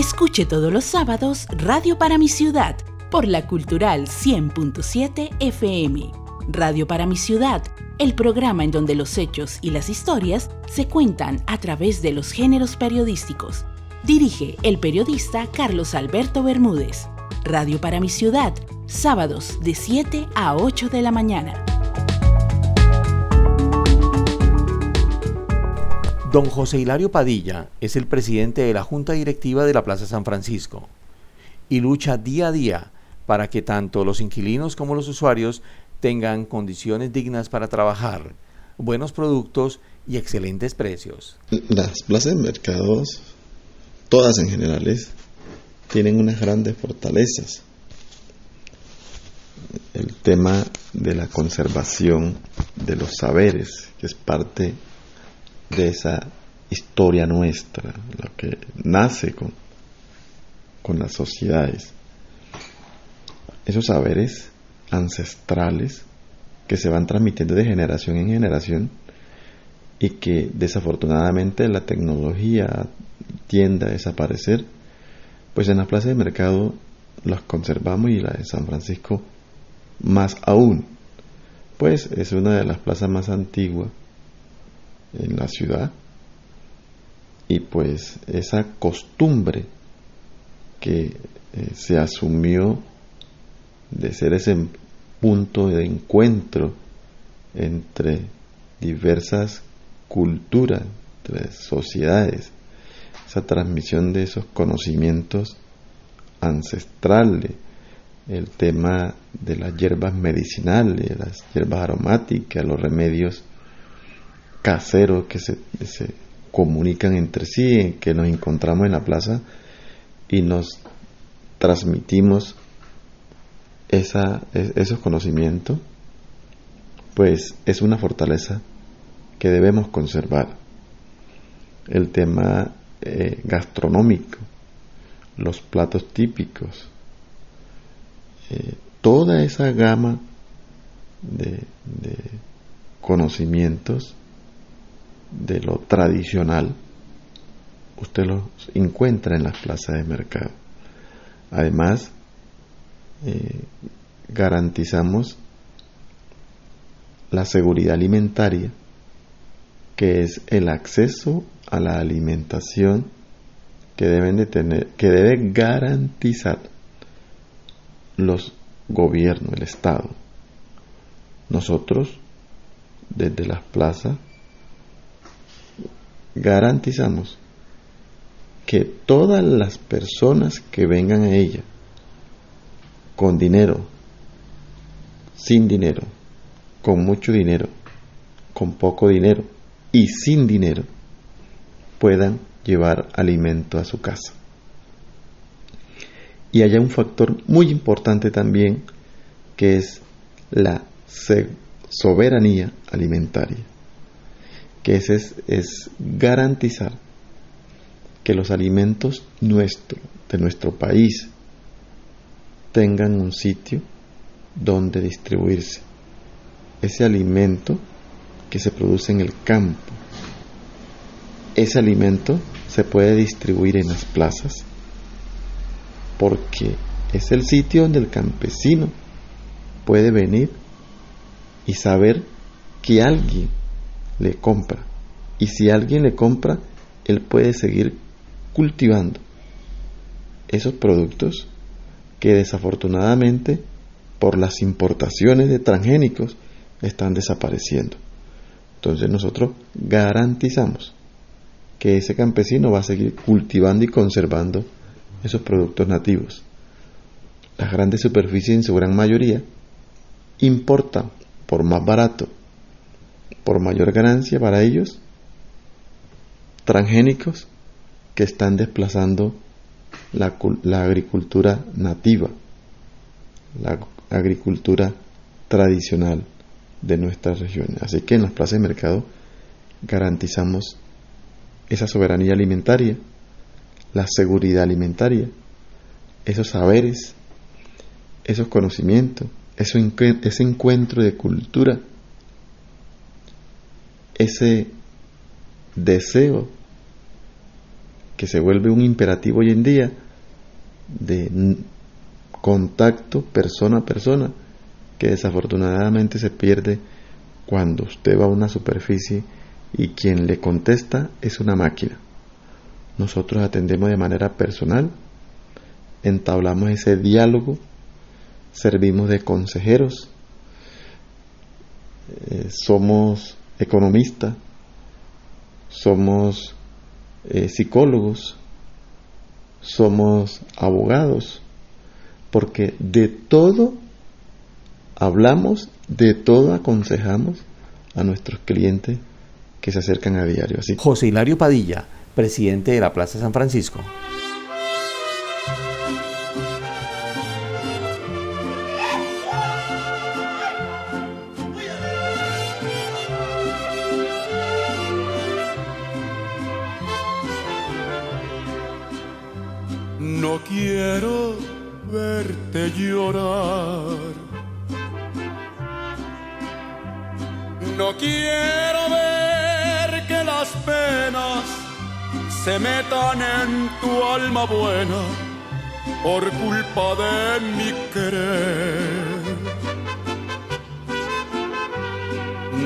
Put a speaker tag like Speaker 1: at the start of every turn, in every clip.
Speaker 1: Escuche todos los sábados Radio para mi ciudad por la Cultural 100.7 FM. Radio para mi ciudad, el programa en donde los hechos y las historias se cuentan a través de los géneros periodísticos. Dirige el periodista Carlos Alberto Bermúdez. Radio para mi ciudad, sábados de 7 a 8 de la mañana.
Speaker 2: Don José Hilario Padilla es el presidente de la Junta Directiva de la Plaza San Francisco y lucha día a día para que tanto los inquilinos como los usuarios tengan condiciones dignas para trabajar, buenos productos y excelentes precios.
Speaker 3: Las plazas de mercados, todas en generales, tienen unas grandes fortalezas. El tema de la conservación de los saberes, que es parte de esa historia nuestra, lo que nace con, con las sociedades. Esos saberes ancestrales que se van transmitiendo de generación en generación y que desafortunadamente la tecnología tiende a desaparecer, pues en la plaza de mercado las conservamos y la de San Francisco más aún, pues es una de las plazas más antiguas en la ciudad. Y pues esa costumbre que eh, se asumió de ser ese punto de encuentro entre diversas culturas, entre sociedades, esa transmisión de esos conocimientos ancestrales, el tema de las hierbas medicinales, las hierbas aromáticas, los remedios caseros que se, comunican entre sí, que nos encontramos en la plaza y nos transmitimos esa, esos conocimientos, pues es una fortaleza que debemos conservar. El tema eh, gastronómico, los platos típicos, eh, toda esa gama de conocimientos de lo tradicional, usted los encuentra en las plazas de mercado. Además, eh, garantizamos la seguridad alimentaria, que es el acceso a la alimentación que deben de tener, que debe garantizar los gobiernos, el Estado. Nosotros, desde las plazas, garantizamos que todas las personas que vengan a ella con dinero, sin dinero, con mucho dinero, con poco dinero y sin dinero, puedan llevar alimento a su casa. Y haya un factor muy importante también que es la soberanía alimentaria que es, es garantizar que los alimentos nuestros, de nuestro país, tengan un sitio donde distribuirse. Ese alimento que se produce en el campo, ese alimento se puede distribuir en las plazas porque es el sitio donde el campesino puede venir y saber que alguien le compra. Y si alguien le compra, él puede seguir cultivando esos productos que desafortunadamente por las importaciones de transgénicos están desapareciendo. Entonces nosotros garantizamos que ese campesino va a seguir cultivando y conservando esos productos nativos. Las grandes superficies en su gran mayoría importan por más barato por mayor ganancia para ellos, transgénicos que están desplazando la, agricultura nativa, la agricultura tradicional de nuestras regiones. Así que en las plazas de mercado garantizamos esa soberanía alimentaria, la seguridad alimentaria, esos saberes, esos conocimientos, ese encuentro de cultura ese deseo que se vuelve un imperativo hoy en día de contacto persona a persona, que desafortunadamente se pierde cuando usted va a una superficie y quien le contesta es una máquina. Nosotros atendemos de manera personal, entablamos ese diálogo, servimos de consejeros, eh, somos economistas, somos eh, psicólogos, somos abogados, porque de todo hablamos, de todo aconsejamos a nuestros clientes que se acercan a diario.
Speaker 2: José Hilario Padilla, presidente de la Plaza San Francisco.
Speaker 4: No quiero ver que las penas se metan en tu alma buena por culpa de mi querer.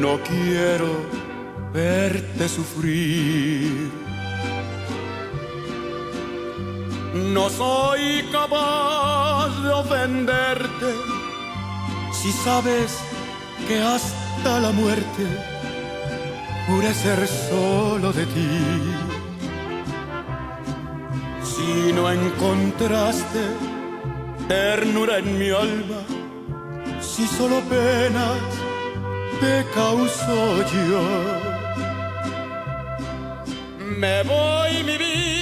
Speaker 4: No quiero verte sufrir No soy capaz de ofenderte si sabes que hasta la muerte pude ser solo de ti. Si no encontraste ternura en mi alma, si solo penas te causo yo, me voy mi vida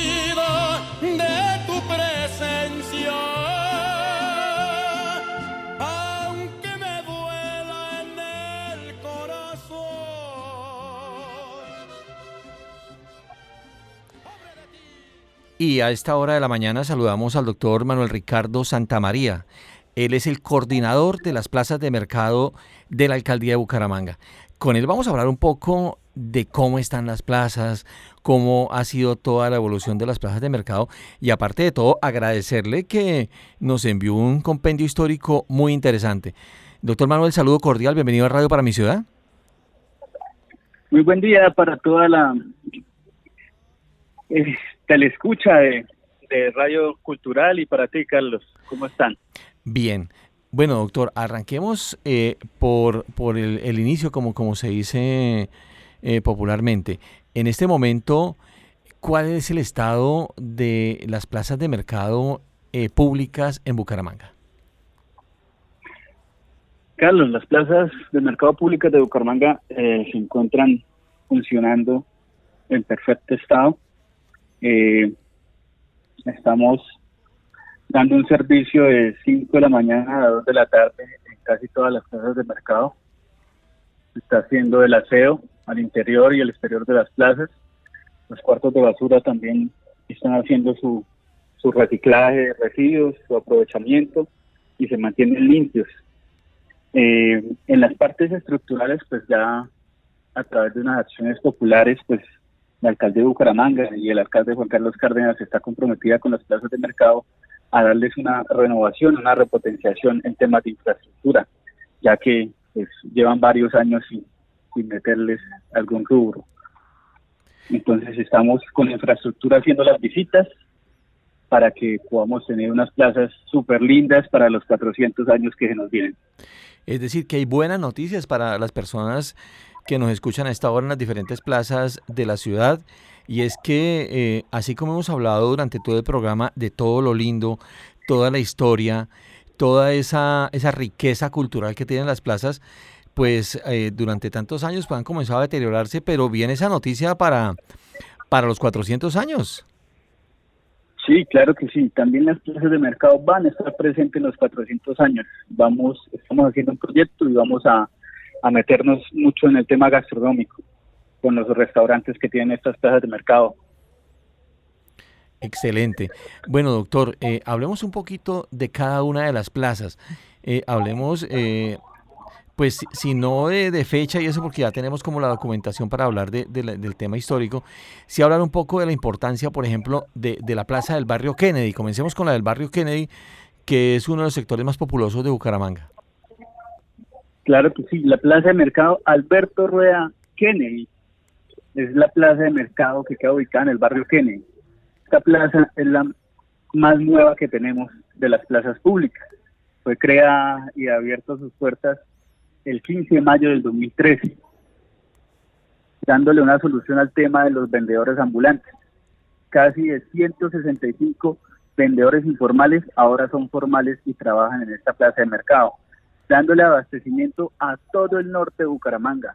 Speaker 2: Y a esta hora de la mañana saludamos al doctor Manuel Ricardo Santamaría. Él es el coordinador de las plazas de mercado de la alcaldía de Bucaramanga. Con él vamos a hablar un poco de cómo están las plazas, cómo ha sido toda la evolución de las plazas de mercado y aparte de todo agradecerle que nos envió un compendio histórico muy interesante. Doctor Manuel, saludo cordial, bienvenido a Radio para mi ciudad.
Speaker 5: Muy buen día para toda la eh, telescucha de, de Radio Cultural y para ti, Carlos. ¿Cómo están?
Speaker 2: Bien. Bueno, doctor, arranquemos eh, por, por el, inicio, como, como se dice eh, popularmente. En este momento, ¿cuál es el estado de las plazas de mercado eh, públicas en Bucaramanga?
Speaker 5: Carlos, las plazas de mercado públicas de Bucaramanga eh, se encuentran funcionando en perfecto estado. Estamos dando un servicio de 5 de la mañana a 2 de la tarde en casi todas las plazas de mercado. Está haciendo el aseo, al interior y al exterior de las plazas. Los cuartos de basura también están haciendo su, su reciclaje de residuos, su aprovechamiento y se mantienen limpios. Eh, en las partes estructurales, pues ya a través de unas acciones populares, pues la alcalde de Bucaramanga y el alcalde Juan Carlos Cárdenas está comprometida con las plazas de mercado a darles una renovación, una repotenciación en temas de infraestructura, ya que pues, llevan varios años sin, sin meterles algún rubro. Entonces estamos con infraestructura haciendo las visitas para que podamos tener unas plazas súper lindas para los 400 años que se nos vienen.
Speaker 2: Es decir, que hay buenas noticias para las personas que nos escuchan a esta hora en las diferentes plazas de la ciudad. Y es que, eh, así como hemos hablado durante todo el programa de todo lo lindo, toda la historia, toda esa, esa riqueza cultural que tienen las plazas, pues eh, durante tantos años pues, han comenzado a deteriorarse, pero viene esa noticia para, para los 400 años.
Speaker 5: Sí, claro que sí. También las plazas de mercado van a estar presentes en los 400 años. Vamos, estamos haciendo un proyecto y vamos a, a meternos mucho en el tema gastronómico con los restaurantes que tienen estas plazas de mercado.
Speaker 2: Excelente. Bueno, doctor, eh, hablemos un poquito de cada una de las plazas. Eh, hablemos pues si no de, fecha y eso porque ya tenemos como la documentación para hablar de, del tema histórico, sí hablar un poco de la importancia, por ejemplo, de la plaza del barrio Kennedy. Comencemos con la del barrio Kennedy, que es uno de los sectores más populosos de Bucaramanga.
Speaker 5: Claro que sí, la plaza de mercado Alberto Rueda Kennedy es la plaza de mercado que queda ubicada en el barrio Kennedy. Esta plaza es la más nueva que tenemos de las plazas públicas. Fue creada y abierta sus puertas el 15 de mayo del 2013, dándole una solución al tema de los vendedores ambulantes. Casi de 165 vendedores informales ahora son formales y trabajan en esta plaza de mercado, dándole abastecimiento a todo el norte de Bucaramanga.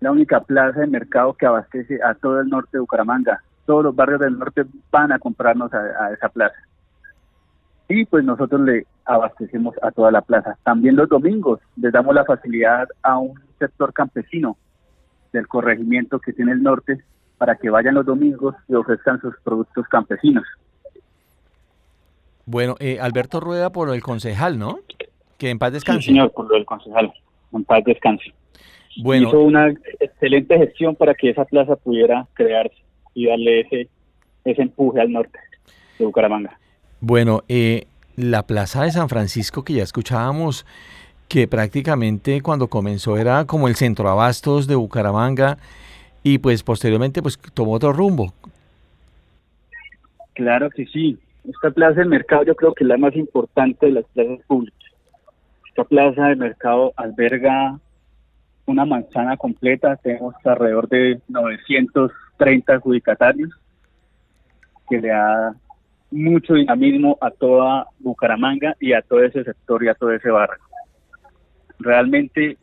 Speaker 5: La única plaza de mercado que abastece a todo el norte de Bucaramanga. Todos los barrios del norte van a comprarnos a, esa plaza. Y pues nosotros le abastecemos a toda la plaza. También los domingos les damos la facilidad a un sector campesino del corregimiento que tiene el norte para que vayan los domingos y ofrezcan sus productos campesinos.
Speaker 2: Bueno, eh, Alberto Rueda por el concejal, ¿no? Que en paz descanse.
Speaker 5: Sí, señor, por el concejal. En paz descanse. Bueno. Hizo una excelente gestión para que esa plaza pudiera crearse y darle ese, ese empuje al norte de Bucaramanga.
Speaker 2: Bueno, eh, la plaza de San Francisco que ya escuchábamos, que prácticamente cuando comenzó era como el centro abastos de Bucaramanga y pues posteriormente pues tomó otro rumbo.
Speaker 5: Claro que sí, esta plaza de mercado yo creo que es la más importante de las plazas públicas. Esta plaza de mercado alberga una manzana completa, tenemos alrededor de 930 adjudicatarios, que le da mucho dinamismo a toda Bucaramanga y a todo ese sector y a todo ese barrio. Realmente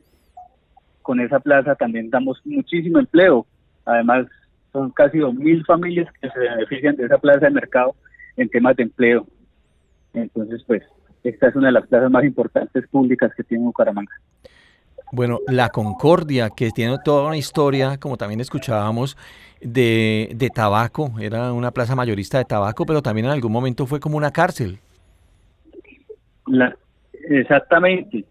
Speaker 5: con esa plaza también damos muchísimo empleo. Además, son casi 2.000 familias que se benefician de esa plaza de mercado en temas de empleo. Entonces, pues, esta es una de las plazas más importantes públicas que tiene Bucaramanga.
Speaker 2: Bueno, la Concordia, que tiene toda una historia, como también escuchábamos, de, de tabaco, era una plaza mayorista de tabaco, pero también en algún momento fue como una cárcel.
Speaker 5: La, exactamente,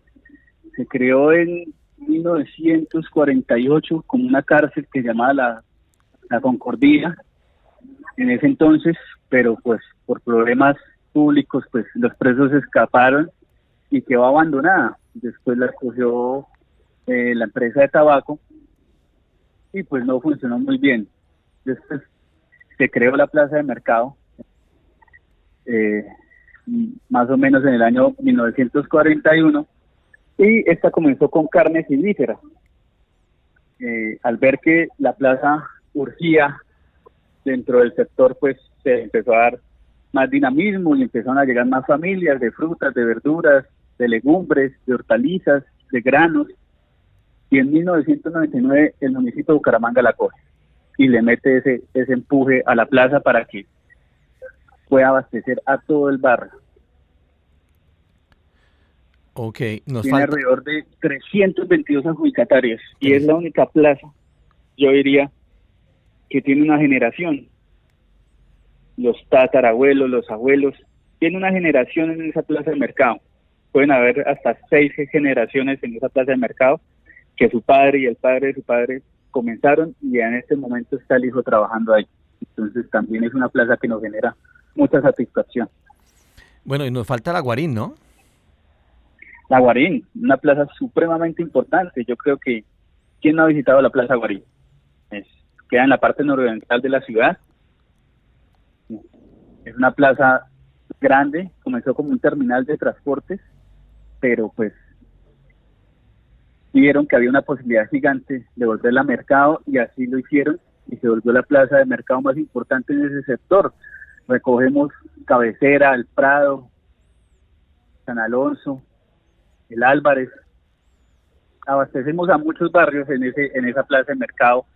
Speaker 5: se creó en 1948 como una cárcel que se llamaba la, la Concordia. En ese entonces pero pues por problemas públicos pues los presos escaparon y quedó abandonada. Después la escogió eh, la empresa de tabaco y pues no funcionó muy bien. Después se creó la plaza de mercado, eh, más o menos en el año 1941, y esta comenzó con carnes y Eh, al ver que la plaza urgía dentro del sector, pues se empezó a dar más dinamismo y empezaron a llegar más familias de frutas, de verduras, de legumbres, de hortalizas, de granos. Y en 1999 el municipio de Bucaramanga la coge y le mete ese, ese empuje a la plaza para que pueda abastecer a todo el barrio.
Speaker 2: Ok, nos
Speaker 5: Tiene alrededor de 322 adjudicatarios y es la única plaza, yo diría, que tiene una generación los tatarabuelos, los abuelos, tiene una generación en esa plaza de mercado. Pueden haber hasta seis generaciones en esa plaza de mercado que su padre y el padre de su padre comenzaron y en este momento está el hijo trabajando ahí. Entonces también es una plaza que nos genera mucha satisfacción.
Speaker 2: Bueno, y nos falta la Guarín, ¿no?
Speaker 5: La Guarín, una plaza supremamente importante. Yo creo que, ¿quién no ha visitado la Plaza Guarín? Es, queda en la parte nororiental de la ciudad, es una plaza grande, comenzó como un terminal de transportes, pero pues vieron que había una posibilidad gigante de volverla a mercado y así lo hicieron y se volvió la plaza de mercado más importante en ese sector. Recogemos Cabecera, El Prado, San Alonso, El Álvarez. Abastecemos a muchos barrios en ese en esa plaza de mercado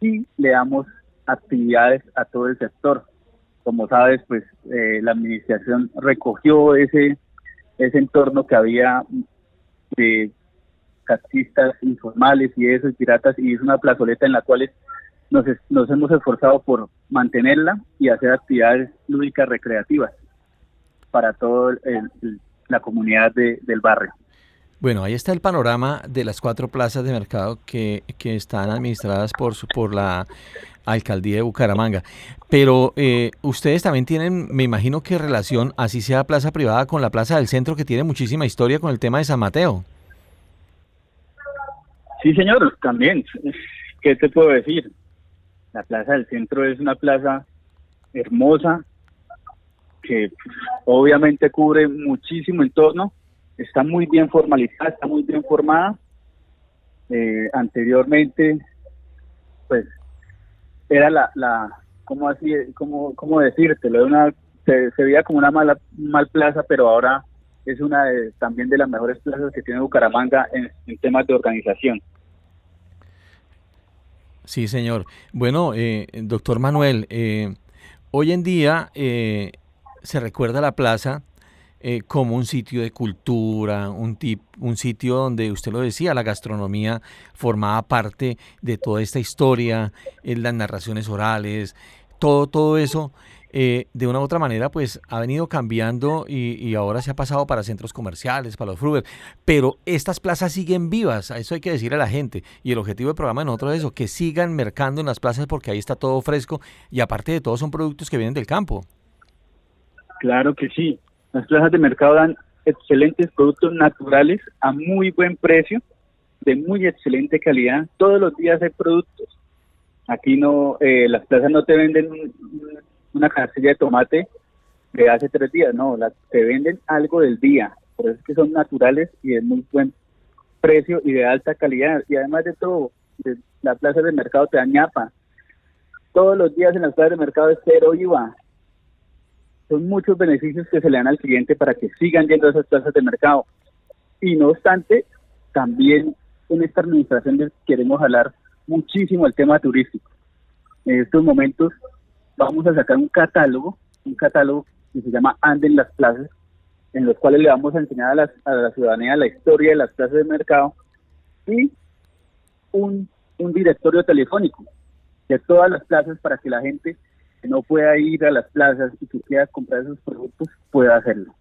Speaker 5: y le damos actividades a todo el sector como sabes, pues eh, la administración recogió ese, ese entorno que había de taxistas informales y eso, y piratas, y es una plazoleta en la cual nos, nos hemos esforzado por mantenerla y hacer actividades lúdicas recreativas para toda la comunidad del barrio.
Speaker 2: Bueno, ahí está el panorama de las cuatro plazas de mercado que, que están administradas por, por la alcaldía de Bucaramanga. Pero eh, ustedes también tienen, me imagino que relación, así sea plaza privada, con la plaza del centro, que tiene muchísima historia con el tema de San Mateo.
Speaker 5: Sí, señor, también. ¿Qué te puedo decir? La plaza del centro es una plaza hermosa que obviamente cubre muchísimo entorno, está muy bien formalizada, está muy bien formada. Eh, anteriormente, pues era la, la ¿cómo así, cómo, cómo decírtelo? Una, se, veía como una mala mal plaza, pero ahora es una de, también de las mejores plazas que tiene Bucaramanga en, temas de organización.
Speaker 2: Sí, señor. Bueno, eh, doctor Manuel, eh, hoy en día eh, se recuerda la plaza eh, como un sitio de cultura, un, tip, un sitio donde usted lo decía, la gastronomía formaba parte de toda esta historia, en las narraciones orales, todo, todo eso. Eh, de una u otra manera, pues ha venido cambiando y, ahora se ha pasado para centros comerciales, para los Fruber. Pero estas plazas siguen vivas, eso hay que decir a la gente. Y el objetivo del programa en otro es eso, que sigan mercando en las plazas porque ahí está todo fresco y aparte de todo son productos que vienen del campo.
Speaker 5: Claro que sí. Las plazas de mercado dan excelentes productos naturales a muy buen precio, de muy excelente calidad. Todos los días hay productos. Aquí no, eh, las plazas no te venden una canastilla de tomate de hace tres días, no, te venden algo del día. Por eso es que son naturales y de muy buen precio y de alta calidad. Y además de todo, la plaza de mercado te da ñapa. Todos los días en las plazas de mercado es cero IVA son muchos beneficios que se le dan al cliente para que sigan yendo a esas plazas de mercado. Y no obstante, también en esta administración queremos hablar muchísimo el tema turístico. En estos momentos vamos a sacar un catálogo, un catálogo que se llama Anden las plazas, en los cuales le vamos a enseñar a, a la ciudadanía la historia de las plazas de mercado y un, un directorio telefónico de todas las plazas para que la gente no pueda ir a las plazas y que quiera comprar esos productos, pueda hacerlo.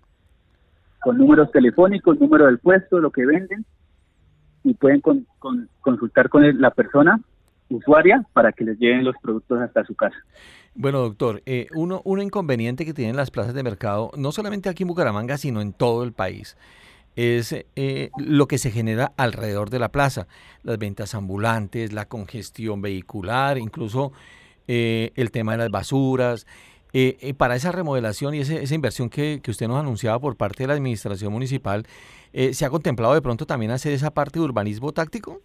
Speaker 5: Con números telefónicos, número del puesto, lo que venden, y pueden consultar con la persona usuaria para que les lleven los productos hasta su casa.
Speaker 2: Bueno, doctor, eh, uno, uno inconveniente que tienen las plazas de mercado, no solamente aquí en Bucaramanga, sino en todo el país, es eh, lo que se genera alrededor de la plaza, las ventas ambulantes, la congestión vehicular, incluso eh, el tema de las basuras. Eh, eh, para esa remodelación y esa inversión que, usted nos anunciaba por parte de la administración municipal, ¿se ha contemplado de pronto también hacer esa parte de urbanismo táctico?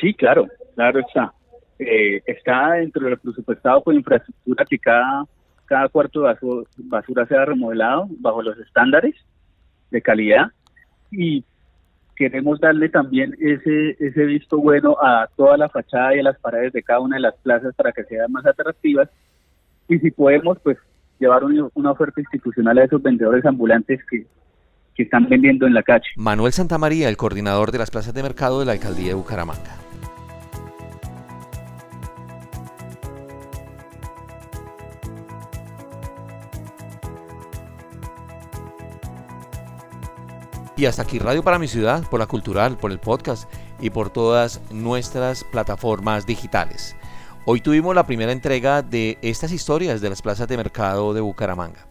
Speaker 5: Sí, claro, claro está. está dentro del presupuestado por infraestructura que cada, cada cuarto de basura sea remodelado bajo los estándares de calidad y queremos darle también ese, ese visto bueno a toda la fachada y a las paredes de cada una de las plazas para que sean más atractivas. Y si podemos, pues llevar una oferta institucional a esos vendedores ambulantes que, que están vendiendo en la calle.
Speaker 2: Manuel Santamaría, el coordinador de las plazas de mercado de la alcaldía de Bucaramanga. Y hasta aquí Radio para mi ciudad, por la cultural, por el podcast y por todas nuestras plataformas digitales. Hoy tuvimos la primera entrega de estas historias de las plazas de mercado de Bucaramanga.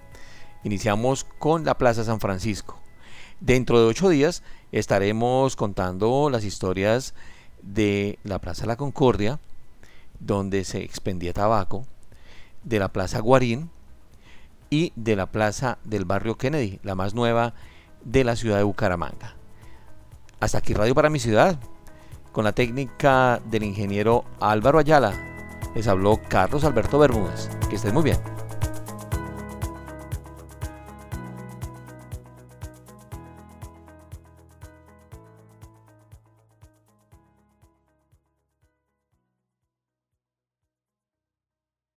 Speaker 2: Iniciamos con la Plaza San Francisco. Dentro de ocho días estaremos contando las historias de la Plaza La Concordia, donde se expendía tabaco, de la Plaza Guarín y de la Plaza del Barrio Kennedy, la más nueva de la ciudad de Bucaramanga. Hasta aquí Radio para mi ciudad, con la técnica del ingeniero Álvaro Ayala. Les habló Carlos Alberto Bermúdez. Que estén muy bien.